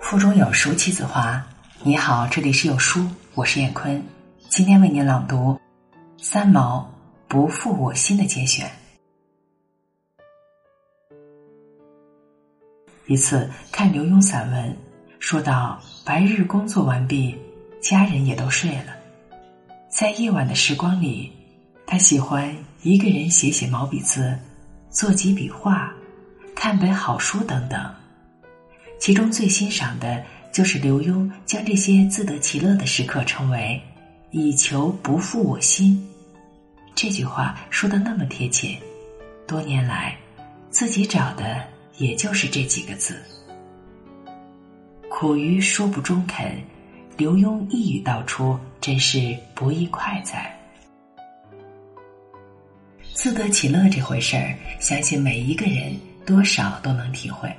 腹中有书气自华。你好，这里是有书，我是燕坤，今天为您朗读三毛不负我心的节选。一次看刘墉散文，说到白日工作完毕，家人也都睡了，在夜晚的时光里，他喜欢一个人写写毛笔字，做几笔画，看本好书等等。其中最欣赏的就是刘墉将这些自得其乐的时刻称为“以求不负我心”。这句话说的那么贴切，多年来自己找的也就是这几个字。苦于说不中肯，刘墉一语道出，真是不亦快哉。自得其乐这回事儿，相信每一个人多少都能体会。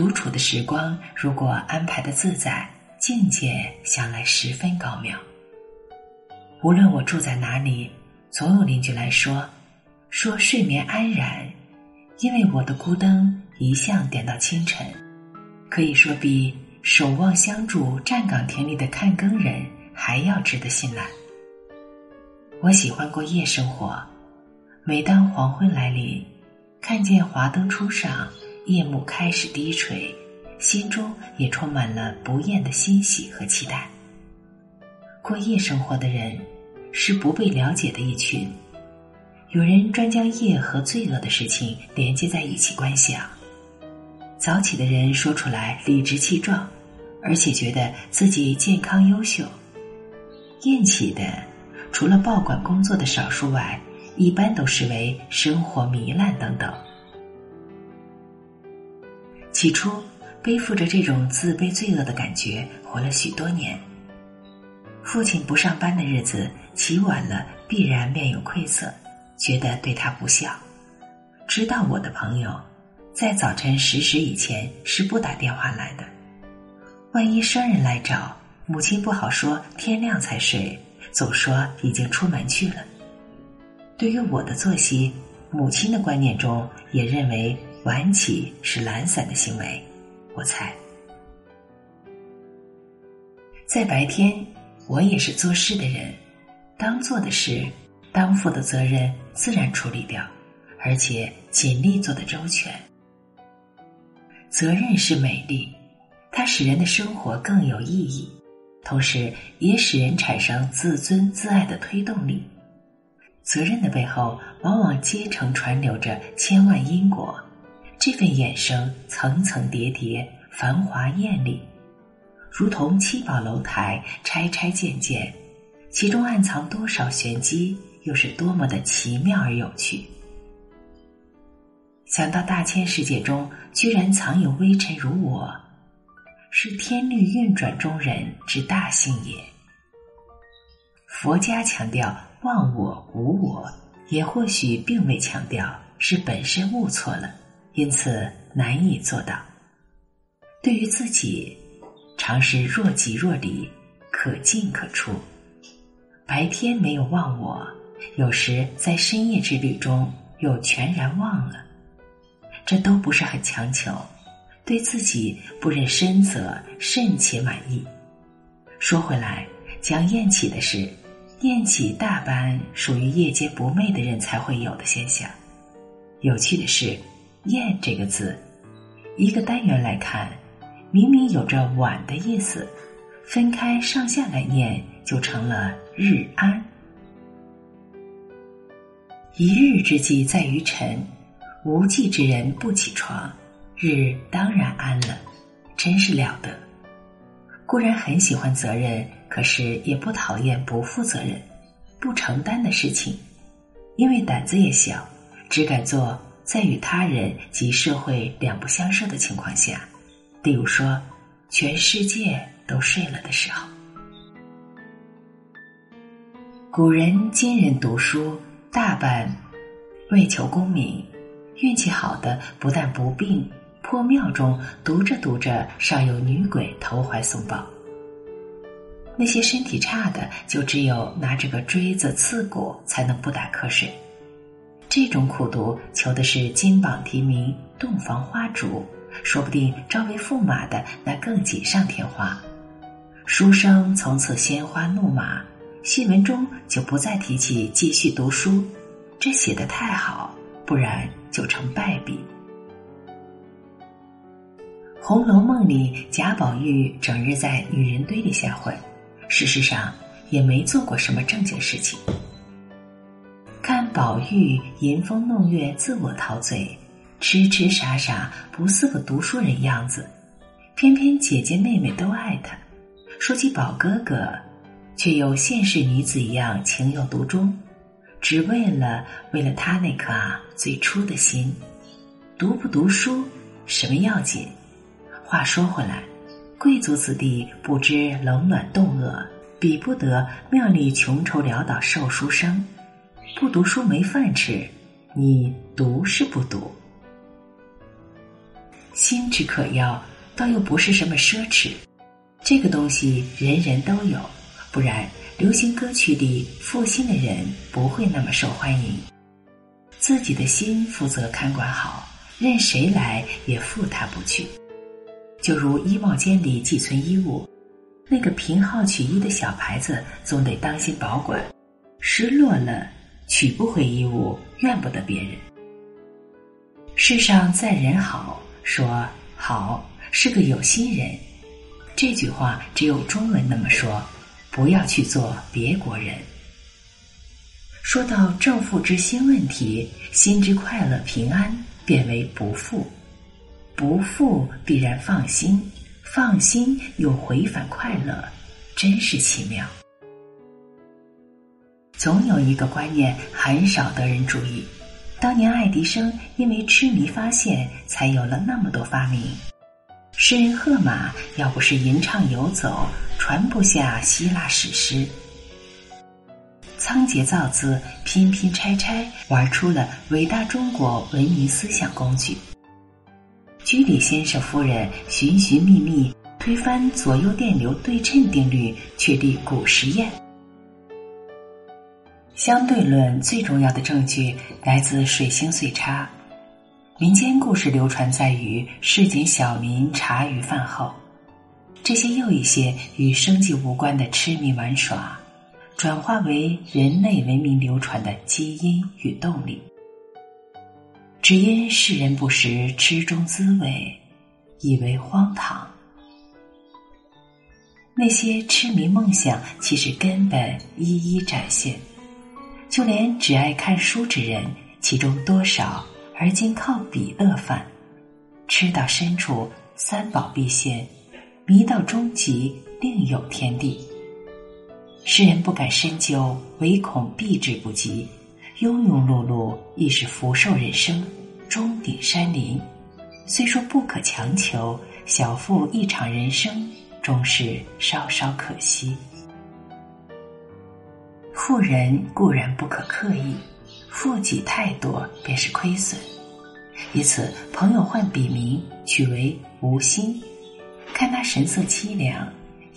独处的时光，如果安排的自在，境界向来十分高妙。无论我住在哪里，总有邻居来说，说睡眠安然，因为我的孤灯一向点到清晨。可以说，比守望相助站岗亭里的看更人还要值得信赖。我喜欢过夜生活，每当黄昏来临，看见华灯初上。夜幕开始低垂，心中也充满了不厌的欣喜和期待。过夜生活的人是不被了解的一群，有人专将夜和罪恶的事情连接在一起观想。早起的人说出来理直气壮，而且觉得自己健康优秀；厌起的，除了报馆工作的少数外，一般都视为生活糜烂等等。起初，背负着这种自卑罪恶的感觉，活了许多年。父亲不上班的日子，起晚了必然面有愧色，觉得对他不孝。知道我的朋友，在早晨十时以前是不打电话来的。万一生人来找，母亲不好说天亮才睡，总说已经出门去了。对于我的作息，母亲的观念中也认为。晚起是懒散的行为，我猜。在白天，我也是做事的人，当做的事、当负的责任自然处理掉，而且尽力做得周全。责任是美丽，它使人的生活更有意义，同时也使人产生自尊自爱的推动力。责任的背后，往往阶层传流着千万因果。这份衍生层层叠叠，繁华艳丽，如同七宝楼台，拆拆建建，其中暗藏多少玄机，又是多么的奇妙而有趣。想到大千世界中居然藏有微尘如我，是天律运转中人之大幸也。佛家强调忘我无我，也或许并未强调是本身悟错了。因此难以做到。对于自己，常是若即若离，可进可出。白天没有忘我，有时在深夜之旅中又全然忘了。这都不是很强求，对自己不认深责，甚且满意。说回来，讲厌起的事，厌起大半属于夜间不寐的人才会有的现象。有趣的是。厌这个字，一个单元来看，明明有着晚的意思，分开上下来念，就成了日安。一日之计在于晨，无计之人不起床，日当然安了，真是了得。固然很喜欢责任，可是也不讨厌不负责任、不承担的事情，因为胆子也小，只敢做。在与他人及社会两不相涉的情况下，例如说，全世界都睡了的时候，古人今人读书大半为求功名，运气好的不但不病，破庙中读着读着，尚有女鬼投怀送抱；那些身体差的，就只有拿着个锥子刺骨，才能不打瞌睡。这种苦读求的是金榜题名、洞房花烛，说不定招为驸马的那更锦上添花。书生从此鲜花怒马，戏文中就不再提起继续读书，这写的太好，不然就成败笔。《红楼梦》里贾宝玉整日在女人堆里瞎混，事实上也没做过什么正经事情。宝玉吟风弄月、自我陶醉，痴痴傻傻，不似个读书人样子，偏偏姐姐妹妹都爱他。说起宝哥哥，却又现世女子一样情有独钟，只为了为了他那颗啊最初的心。读不读书什么要紧？话说回来，贵族子弟不知冷暖冻饿，比不得庙里穷愁潦倒瘦书生。不读书没饭吃，你读是不读？心之可要，倒又不是什么奢侈。这个东西人人都有，不然流行歌曲里负心的人不会那么受欢迎。自己的心负责看管好，任谁来也负他不去。就如衣帽间里寄存衣物，那个凭号取衣的小牌子总得当心保管，失落了取不回衣物，怨不得别人。世上赞人好，说好是个有心人。这句话只有中文那么说，不要去做别国人。说到正负之心问题，心之快乐平安变为不负，不负必然放心，放心又回返快乐，真是奇妙。总有一个观念很少得人注意，当年爱迪生因为痴迷发现，才有了那么多发明。诗人荷马要不是吟唱游走，传不下希腊史诗。仓颉造字，拼拼拆拆，玩出了伟大中国文明思想工具。居里先生夫人寻寻觅觅，推翻左右电流对称定律，确立古实验。相对论最重要的证据来自水星岁差。民间故事流传在于市井小民茶余饭后，这些又一些与生计无关的痴迷玩耍，转化为人类文明流传的基因与动力。只因世人不识吃中滋味，以为荒唐。那些痴迷梦想，其实根本一一展现。就连只爱看书之人，其中多少？而今靠笔乐饭，吃到深处三宝必现，迷到终极另有天地。世人不敢深究，唯恐避之不及。庸庸碌碌亦是福寿人生，终顶山林。虽说不可强求，小负一场人生，终是稍稍可惜。富人固然不可刻意。负己太多便是亏损，以此朋友换笔名取为无心，看他神色凄凉，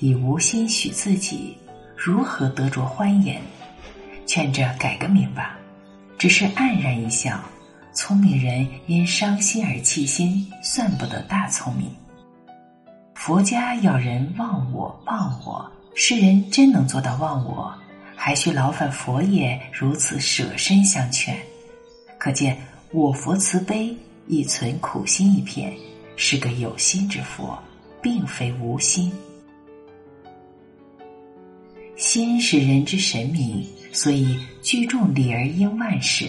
以无心许自己，如何得着欢颜？劝着改个名吧，只是黯然一笑。聪明人因伤心而弃心，算不得大聪明。佛家要人忘我忘我，世人真能做到忘我？还需劳烦佛爷如此舍身相劝，可见我佛慈悲，亦存苦心一片，是个有心之佛，并非无心。心是人之神明，所以聚众礼而应万事。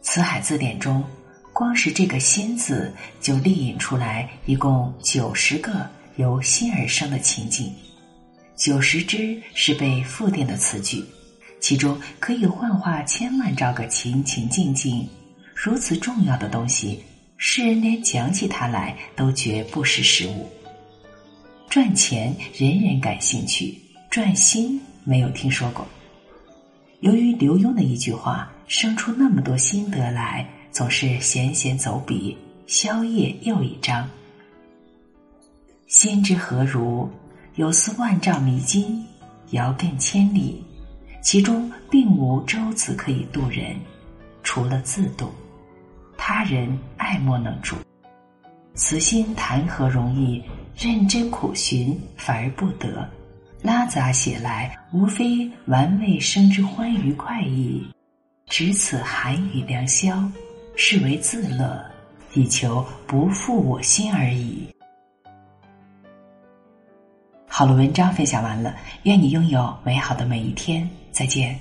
辞海字典中，光是这个“心”字，就列引出来一共九十个由心而生的情景。九十支是被复定的词句，其中可以幻化千万兆个情情境境。如此重要的东西，世人连讲起它来都觉不识时务。赚钱人人感兴趣，赚心没有听说过。由于刘墉的一句话生出那么多心得来，总是闲闲走笔，宵夜又一章。心之何如？有似万丈迷津，遥亘千里，其中并无舟子可以渡人，除了自渡，他人爱莫能助。此心谈何容易？认真苦寻，反而不得。拉杂写来，无非玩味生之欢愉快意。只此寒雨良宵，是为自乐，以求不负我心而已。好了，文章分享完了，愿你拥有美好的每一天。再见。